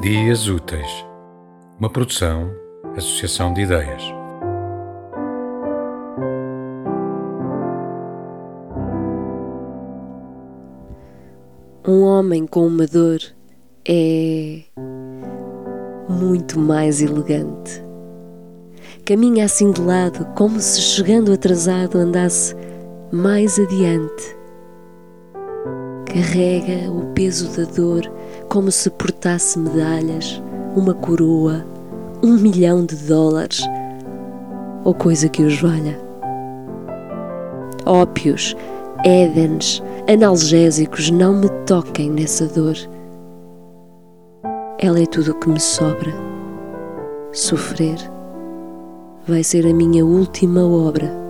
Dias Úteis, uma produção, associação de ideias. Um homem com uma dor é muito mais elegante. Caminha assim de lado, como se chegando atrasado andasse mais adiante. Carrega o peso da dor como se portasse medalhas, uma coroa, um milhão de dólares ou coisa que os valha. Ópios, édens, analgésicos não me toquem nessa dor. Ela é tudo o que me sobra. Sofrer vai ser a minha última obra.